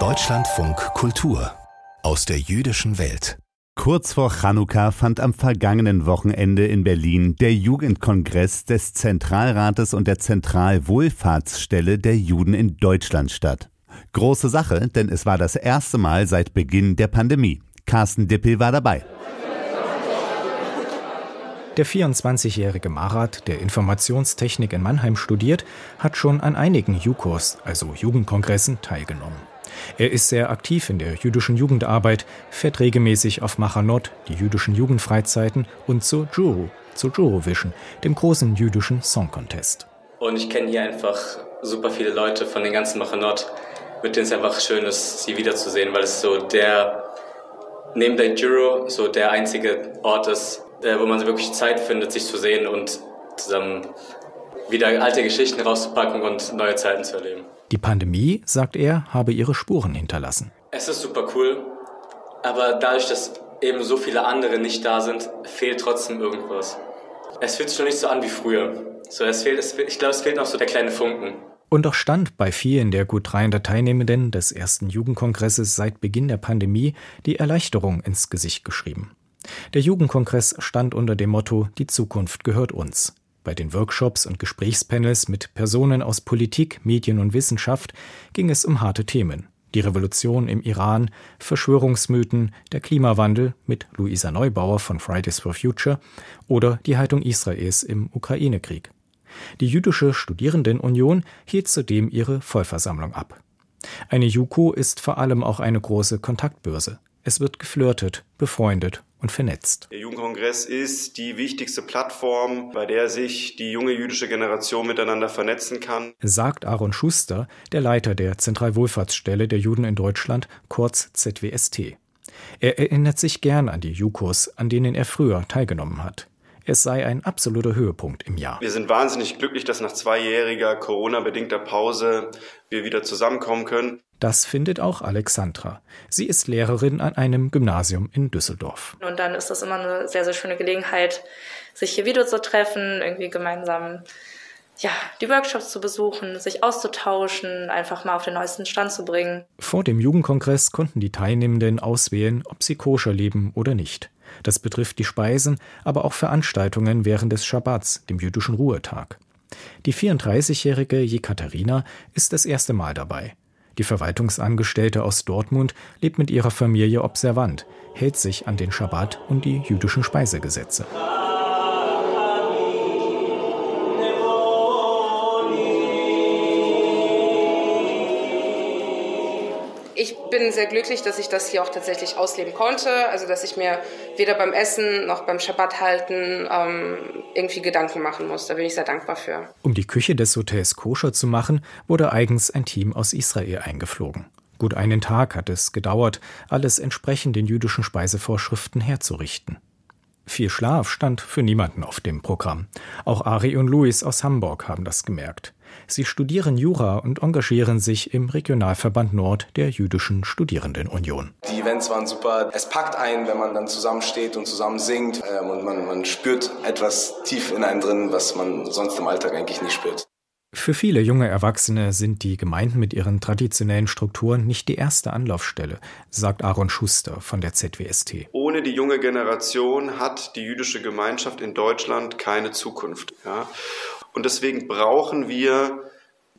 Deutschlandfunk Kultur aus der jüdischen Welt. Kurz vor Chanukka fand am vergangenen Wochenende in Berlin der Jugendkongress des Zentralrates und der Zentralwohlfahrtsstelle der Juden in Deutschland statt. Große Sache, denn es war das erste Mal seit Beginn der Pandemie. Carsten Dippel war dabei. Der 24-jährige Marat, der Informationstechnik in Mannheim studiert, hat schon an einigen JUKOs, also Jugendkongressen, teilgenommen. Er ist sehr aktiv in der jüdischen Jugendarbeit, fährt regelmäßig auf Machanot, die jüdischen Jugendfreizeiten, und zu Juru, zu Jurovision, dem großen jüdischen Song Contest. Und ich kenne hier einfach super viele Leute von den ganzen Machanot, mit denen es einfach schön ist, sie wiederzusehen, weil es so der, neben der Juro, so der einzige Ort ist, äh, wo man wirklich Zeit findet, sich zu sehen und zusammen wieder alte Geschichten rauszupacken und neue Zeiten zu erleben. Die Pandemie, sagt er, habe ihre Spuren hinterlassen. Es ist super cool, aber dadurch, dass eben so viele andere nicht da sind, fehlt trotzdem irgendwas. Es fühlt sich schon nicht so an wie früher. So, es fehlt, es fehlt, ich glaube, es fehlt noch so der kleine Funken. Und doch stand bei vielen der gut 300 Teilnehmenden des ersten Jugendkongresses seit Beginn der Pandemie die Erleichterung ins Gesicht geschrieben. Der Jugendkongress stand unter dem Motto Die Zukunft gehört uns. Bei den Workshops und Gesprächspanels mit Personen aus Politik, Medien und Wissenschaft ging es um harte Themen. Die Revolution im Iran, Verschwörungsmythen, der Klimawandel mit Luisa Neubauer von Fridays for Future oder die Haltung Israels im Ukraine-Krieg. Die jüdische Studierendenunion hielt zudem ihre Vollversammlung ab. Eine JUKO ist vor allem auch eine große Kontaktbörse. Es wird geflirtet, befreundet und vernetzt. Der Jugendkongress ist die wichtigste Plattform, bei der sich die junge jüdische Generation miteinander vernetzen kann, sagt Aaron Schuster, der Leiter der Zentralwohlfahrtsstelle der Juden in Deutschland, kurz ZWST. Er erinnert sich gern an die JUKOs, an denen er früher teilgenommen hat. Es sei ein absoluter Höhepunkt im Jahr. Wir sind wahnsinnig glücklich, dass nach zweijähriger Corona-bedingter Pause wir wieder zusammenkommen können. Das findet auch Alexandra. Sie ist Lehrerin an einem Gymnasium in Düsseldorf. Und dann ist das immer eine sehr, sehr schöne Gelegenheit, sich hier wieder zu treffen, irgendwie gemeinsam ja, die Workshops zu besuchen, sich auszutauschen, einfach mal auf den neuesten Stand zu bringen. Vor dem Jugendkongress konnten die Teilnehmenden auswählen, ob sie koscher leben oder nicht. Das betrifft die Speisen, aber auch Veranstaltungen während des Schabbats, dem jüdischen Ruhetag. Die 34-jährige Jekaterina ist das erste Mal dabei. Die Verwaltungsangestellte aus Dortmund lebt mit ihrer Familie observant, hält sich an den Schabbat und die jüdischen Speisegesetze. Bin sehr glücklich, dass ich das hier auch tatsächlich ausleben konnte. Also, dass ich mir weder beim Essen noch beim Schabbat halten ähm, irgendwie Gedanken machen muss. Da bin ich sehr dankbar für. Um die Küche des Hotels koscher zu machen, wurde eigens ein Team aus Israel eingeflogen. Gut einen Tag hat es gedauert, alles entsprechend den jüdischen Speisevorschriften herzurichten. Viel Schlaf stand für niemanden auf dem Programm. Auch Ari und Luis aus Hamburg haben das gemerkt. Sie studieren Jura und engagieren sich im Regionalverband Nord der Jüdischen Studierendenunion. Die Events waren super. Es packt ein, wenn man dann zusammensteht und zusammen singt ähm, und man, man spürt etwas tief in einem drin, was man sonst im Alltag eigentlich nicht spürt. Für viele junge Erwachsene sind die Gemeinden mit ihren traditionellen Strukturen nicht die erste Anlaufstelle, sagt Aaron Schuster von der ZWST. Ohne die junge Generation hat die jüdische Gemeinschaft in Deutschland keine Zukunft. Ja? Und deswegen brauchen wir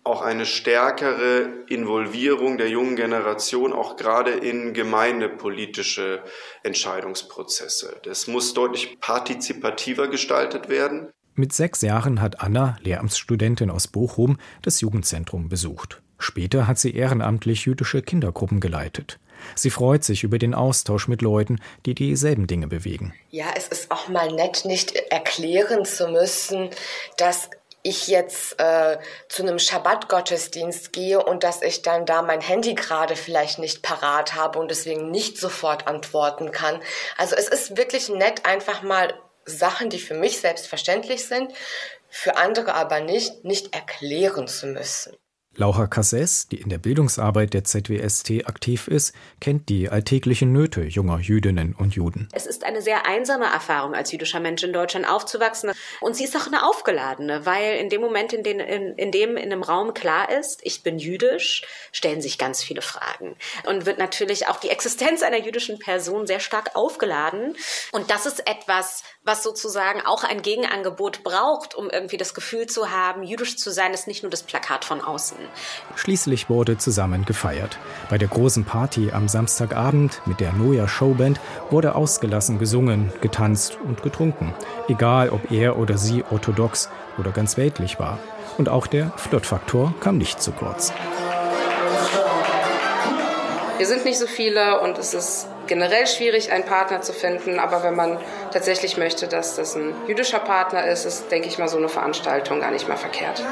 auch eine stärkere Involvierung der jungen Generation, auch gerade in gemeindepolitische Entscheidungsprozesse. Das muss deutlich partizipativer gestaltet werden. Mit sechs Jahren hat Anna, Lehramtsstudentin aus Bochum, das Jugendzentrum besucht. Später hat sie ehrenamtlich jüdische Kindergruppen geleitet. Sie freut sich über den Austausch mit Leuten, die dieselben Dinge bewegen. Ja, es ist auch mal nett, nicht erklären zu müssen, dass ich jetzt äh, zu einem Schabbat-Gottesdienst gehe und dass ich dann da mein Handy gerade vielleicht nicht parat habe und deswegen nicht sofort antworten kann. Also es ist wirklich nett, einfach mal Sachen, die für mich selbstverständlich sind, für andere aber nicht, nicht erklären zu müssen. Laura Casses, die in der Bildungsarbeit der ZWST aktiv ist, kennt die alltäglichen Nöte junger Jüdinnen und Juden. Es ist eine sehr einsame Erfahrung, als jüdischer Mensch in Deutschland aufzuwachsen. Und sie ist auch eine aufgeladene, weil in dem Moment, in, den, in, in dem in einem Raum klar ist, ich bin jüdisch, stellen sich ganz viele Fragen. Und wird natürlich auch die Existenz einer jüdischen Person sehr stark aufgeladen. Und das ist etwas, was sozusagen auch ein Gegenangebot braucht, um irgendwie das Gefühl zu haben, jüdisch zu sein, ist nicht nur das Plakat von außen. Schließlich wurde zusammen gefeiert. Bei der großen Party am Samstagabend mit der Noja Showband wurde ausgelassen gesungen, getanzt und getrunken. Egal, ob er oder sie orthodox oder ganz weltlich war. Und auch der Flirtfaktor kam nicht zu kurz. Wir sind nicht so viele und es ist generell schwierig, einen Partner zu finden. Aber wenn man tatsächlich möchte, dass das ein jüdischer Partner ist, ist, denke ich mal, so eine Veranstaltung gar nicht mal verkehrt.